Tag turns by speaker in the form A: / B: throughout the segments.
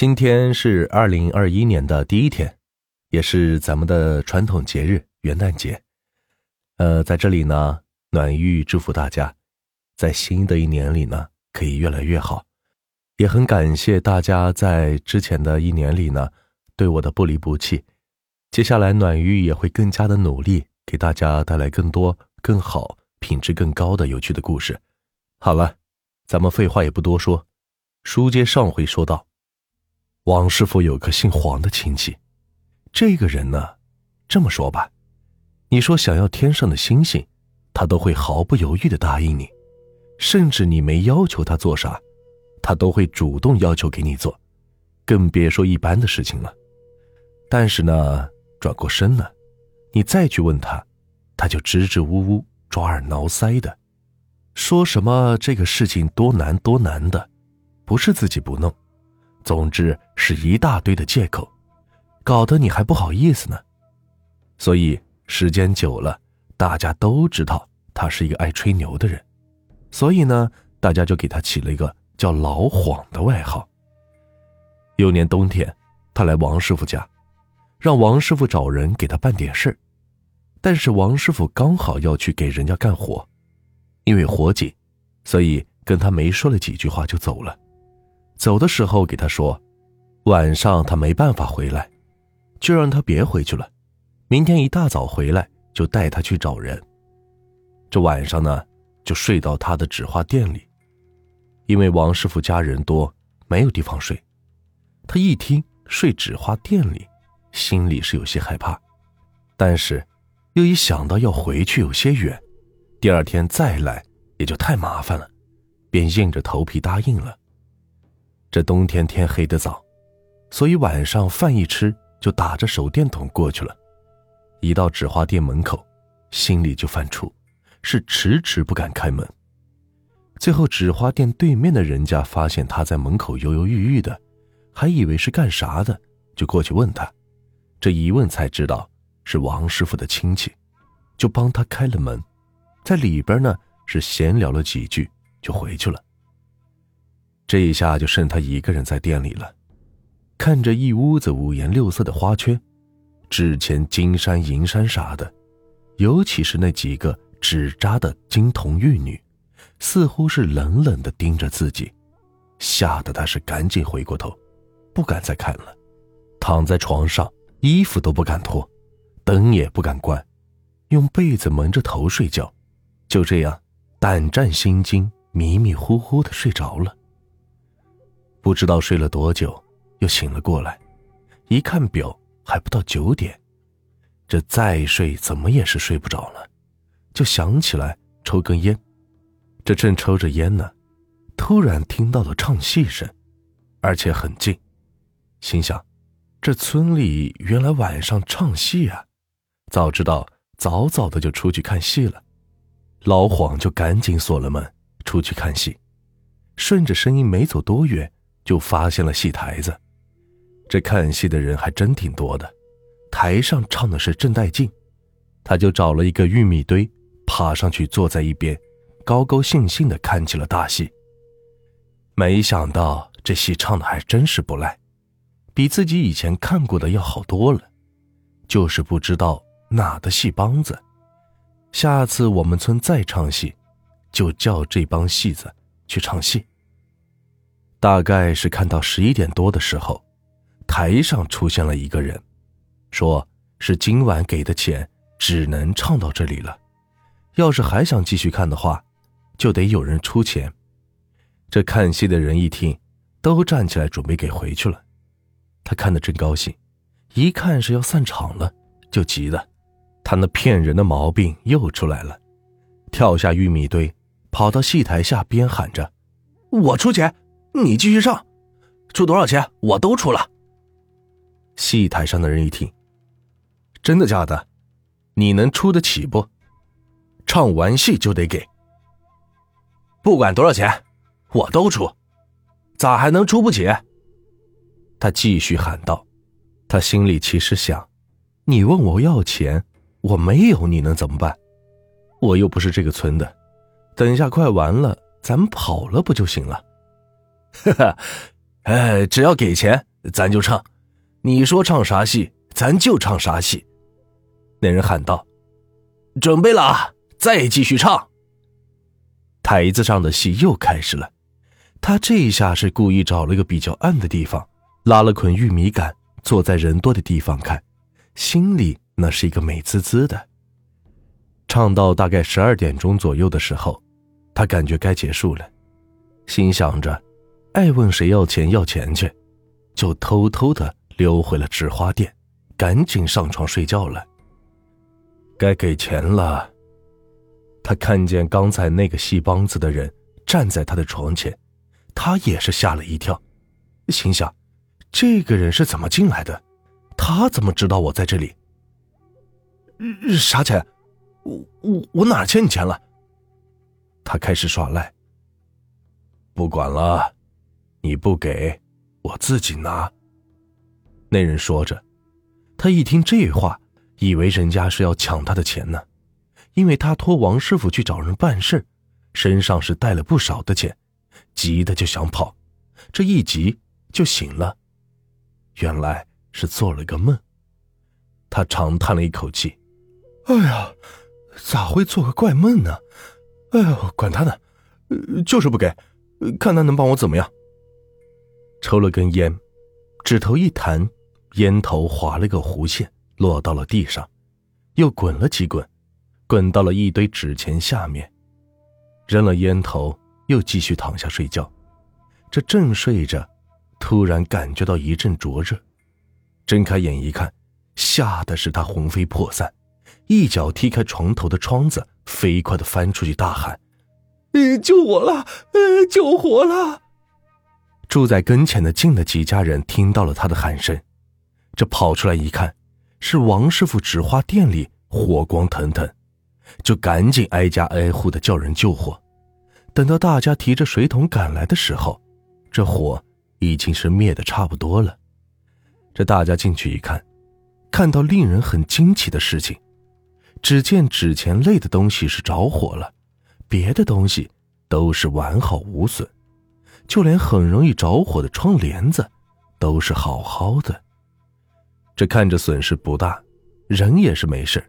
A: 今天是二零二一年的第一天，也是咱们的传统节日元旦节。呃，在这里呢，暖玉祝福大家，在新的一年里呢，可以越来越好。也很感谢大家在之前的一年里呢，对我的不离不弃。接下来，暖玉也会更加的努力，给大家带来更多、更好、品质更高的有趣的故事。好了，咱们废话也不多说，书接上回说到，王师傅有个姓黄的亲戚，这个人呢，这么说吧，你说想要天上的星星，他都会毫不犹豫的答应你，甚至你没要求他做啥。他都会主动要求给你做，更别说一般的事情了。但是呢，转过身呢，你再去问他，他就支支吾吾、抓耳挠腮的，说什么这个事情多难多难的，不是自己不弄，总之是一大堆的借口，搞得你还不好意思呢。所以时间久了，大家都知道他是一个爱吹牛的人，所以呢，大家就给他起了一个。叫老黄的外号。有年冬天，他来王师傅家，让王师傅找人给他办点事但是王师傅刚好要去给人家干活，因为活紧，所以跟他没说了几句话就走了。走的时候给他说，晚上他没办法回来，就让他别回去了，明天一大早回来就带他去找人。这晚上呢，就睡到他的纸花店里。因为王师傅家人多，没有地方睡。他一听睡纸花店里，心里是有些害怕，但是又一想到要回去有些远，第二天再来也就太麻烦了，便硬着头皮答应了。这冬天天黑的早，所以晚上饭一吃就打着手电筒过去了。一到纸花店门口，心里就犯怵，是迟迟不敢开门。最后，纸花店对面的人家发现他在门口犹犹豫豫的，还以为是干啥的，就过去问他。这一问才知道是王师傅的亲戚，就帮他开了门，在里边呢是闲聊了几句，就回去了。这一下就剩他一个人在店里了，看着一屋子五颜六色的花圈，纸钱、金山银山啥的，尤其是那几个纸扎的金童玉女。似乎是冷冷的盯着自己，吓得他是赶紧回过头，不敢再看了，躺在床上，衣服都不敢脱，灯也不敢关，用被子蒙着头睡觉，就这样胆战心惊、迷迷糊糊的睡着了。不知道睡了多久，又醒了过来，一看表还不到九点，这再睡怎么也是睡不着了，就想起来抽根烟。这正抽着烟呢，突然听到了唱戏声，而且很近，心想：这村里原来晚上唱戏啊！早知道早早的就出去看戏了。老黄就赶紧锁了门，出去看戏。顺着声音没走多远，就发现了戏台子。这看戏的人还真挺多的，台上唱的是正带劲，他就找了一个玉米堆，爬上去坐在一边。高高兴兴的看起了大戏。没想到这戏唱的还真是不赖，比自己以前看过的要好多了。就是不知道哪的戏帮子，下次我们村再唱戏，就叫这帮戏子去唱戏。大概是看到十一点多的时候，台上出现了一个人，说是今晚给的钱只能唱到这里了，要是还想继续看的话。就得有人出钱，这看戏的人一听，都站起来准备给回去了。他看得真高兴，一看是要散场了，就急了。他那骗人的毛病又出来了，跳下玉米堆，跑到戏台下，边喊着：“我出钱，你继续上，出多少钱我都出了。”戏台上的人一听，真的假的？你能出得起不？唱完戏就得给。不管多少钱，我都出，咋还能出不起？他继续喊道。他心里其实想：你问我要钱，我没有，你能怎么办？我又不是这个村的，等下快完了，咱们跑了不就行了？呵呵，哎，只要给钱，咱就唱，你说唱啥戏，咱就唱啥戏。”那人喊道：“准备了，再继续唱。”台子上的戏又开始了。他这一下是故意找了个比较暗的地方，拉了捆玉米杆，坐在人多的地方看，心里那是一个美滋滋的。唱到大概十二点钟左右的时候，他感觉该结束了，心想着，爱问谁要钱要钱去，就偷偷的溜回了纸花店，赶紧上床睡觉了。该给钱了。他看见刚才那个戏帮子的人站在他的床前，他也是吓了一跳，心想：这个人是怎么进来的？他怎么知道我在这里？啥钱？我我我哪欠你钱了？他开始耍赖。不管了，你不给，我自己拿。那人说着，他一听这话。以为人家是要抢他的钱呢，因为他托王师傅去找人办事，身上是带了不少的钱，急的就想跑，这一急就醒了，原来是做了个梦。他长叹了一口气：“哎呀，咋会做个怪梦呢？哎呦，管他呢，就是不给，看他能帮我怎么样。”抽了根烟，指头一弹，烟头划了个弧线。落到了地上，又滚了几滚，滚到了一堆纸钱下面，扔了烟头，又继续躺下睡觉。这正睡着，突然感觉到一阵灼热，睁开眼一看，吓得是他魂飞魄散，一脚踢开床头的窗子，飞快的翻出去，大喊：“，救我了！救火了！”住在跟前的近的几家人听到了他的喊声，这跑出来一看。是王师傅纸花店里火光腾腾，就赶紧挨家挨户的叫人救火。等到大家提着水桶赶来的时候，这火已经是灭的差不多了。这大家进去一看，看到令人很惊奇的事情：只见纸钱类的东西是着火了，别的东西都是完好无损，就连很容易着火的窗帘子都是好好的。这看着损失不大，人也是没事。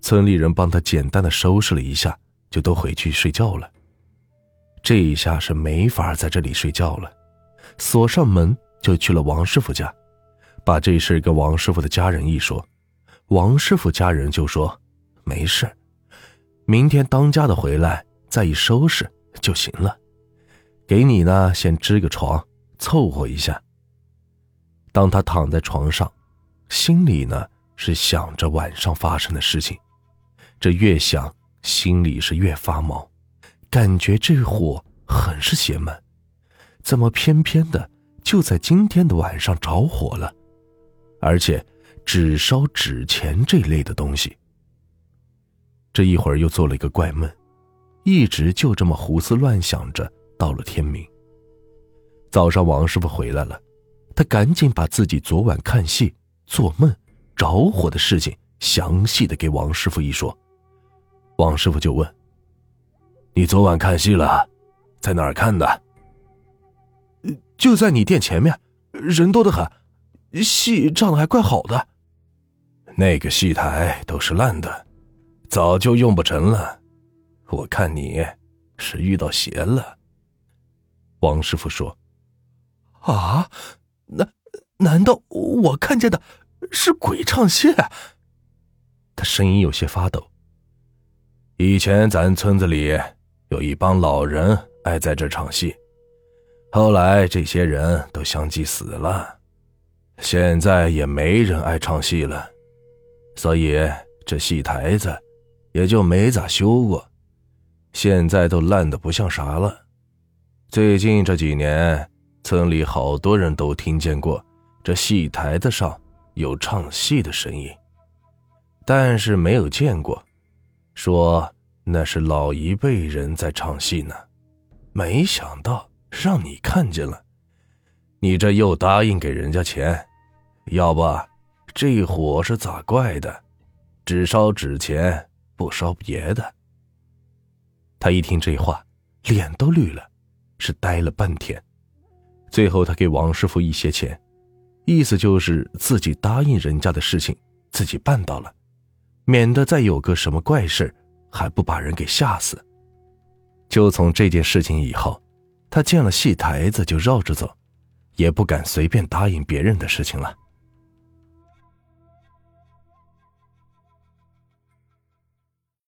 A: 村里人帮他简单的收拾了一下，就都回去睡觉了。这一下是没法在这里睡觉了，锁上门就去了王师傅家，把这事跟王师傅的家人一说，王师傅家人就说没事，明天当家的回来再一收拾就行了。给你呢，先支个床，凑合一下。当他躺在床上。心里呢是想着晚上发生的事情，这越想心里是越发毛，感觉这火很是邪门，怎么偏偏的就在今天的晚上着火了，而且只烧纸钱这类的东西。这一会儿又做了一个怪梦，一直就这么胡思乱想着，到了天明。早上王师傅回来了，他赶紧把自己昨晚看戏。做梦着火的事情，详细的给王师傅一说。王师傅就问：“你昨晚看戏了，在哪儿看的？”“就在你店前面，人多的很，戏唱的还怪好的。”“那个戏台都是烂的，早就用不成了。我看你是遇到邪了。”王师傅说：“
B: 啊，难难道我看见的？”是鬼唱戏，
A: 他声音有些发抖。以前咱村子里有一帮老人爱在这唱戏，后来这些人都相继死了，现在也没人爱唱戏了，所以这戏台子也就没咋修过，现在都烂的不像啥了。最近这几年，村里好多人都听见过这戏台子上。有唱戏的声音，但是没有见过。说那是老一辈人在唱戏呢，没想到让你看见了。你这又答应给人家钱，要不这火是咋怪的？只烧纸钱，不烧别的。他一听这话，脸都绿了，是待了半天。最后，他给王师傅一些钱。意思就是自己答应人家的事情自己办到了，免得再有个什么怪事还不把人给吓死。就从这件事情以后，他见了戏台子就绕着走，也不敢随便答应别人的事情了。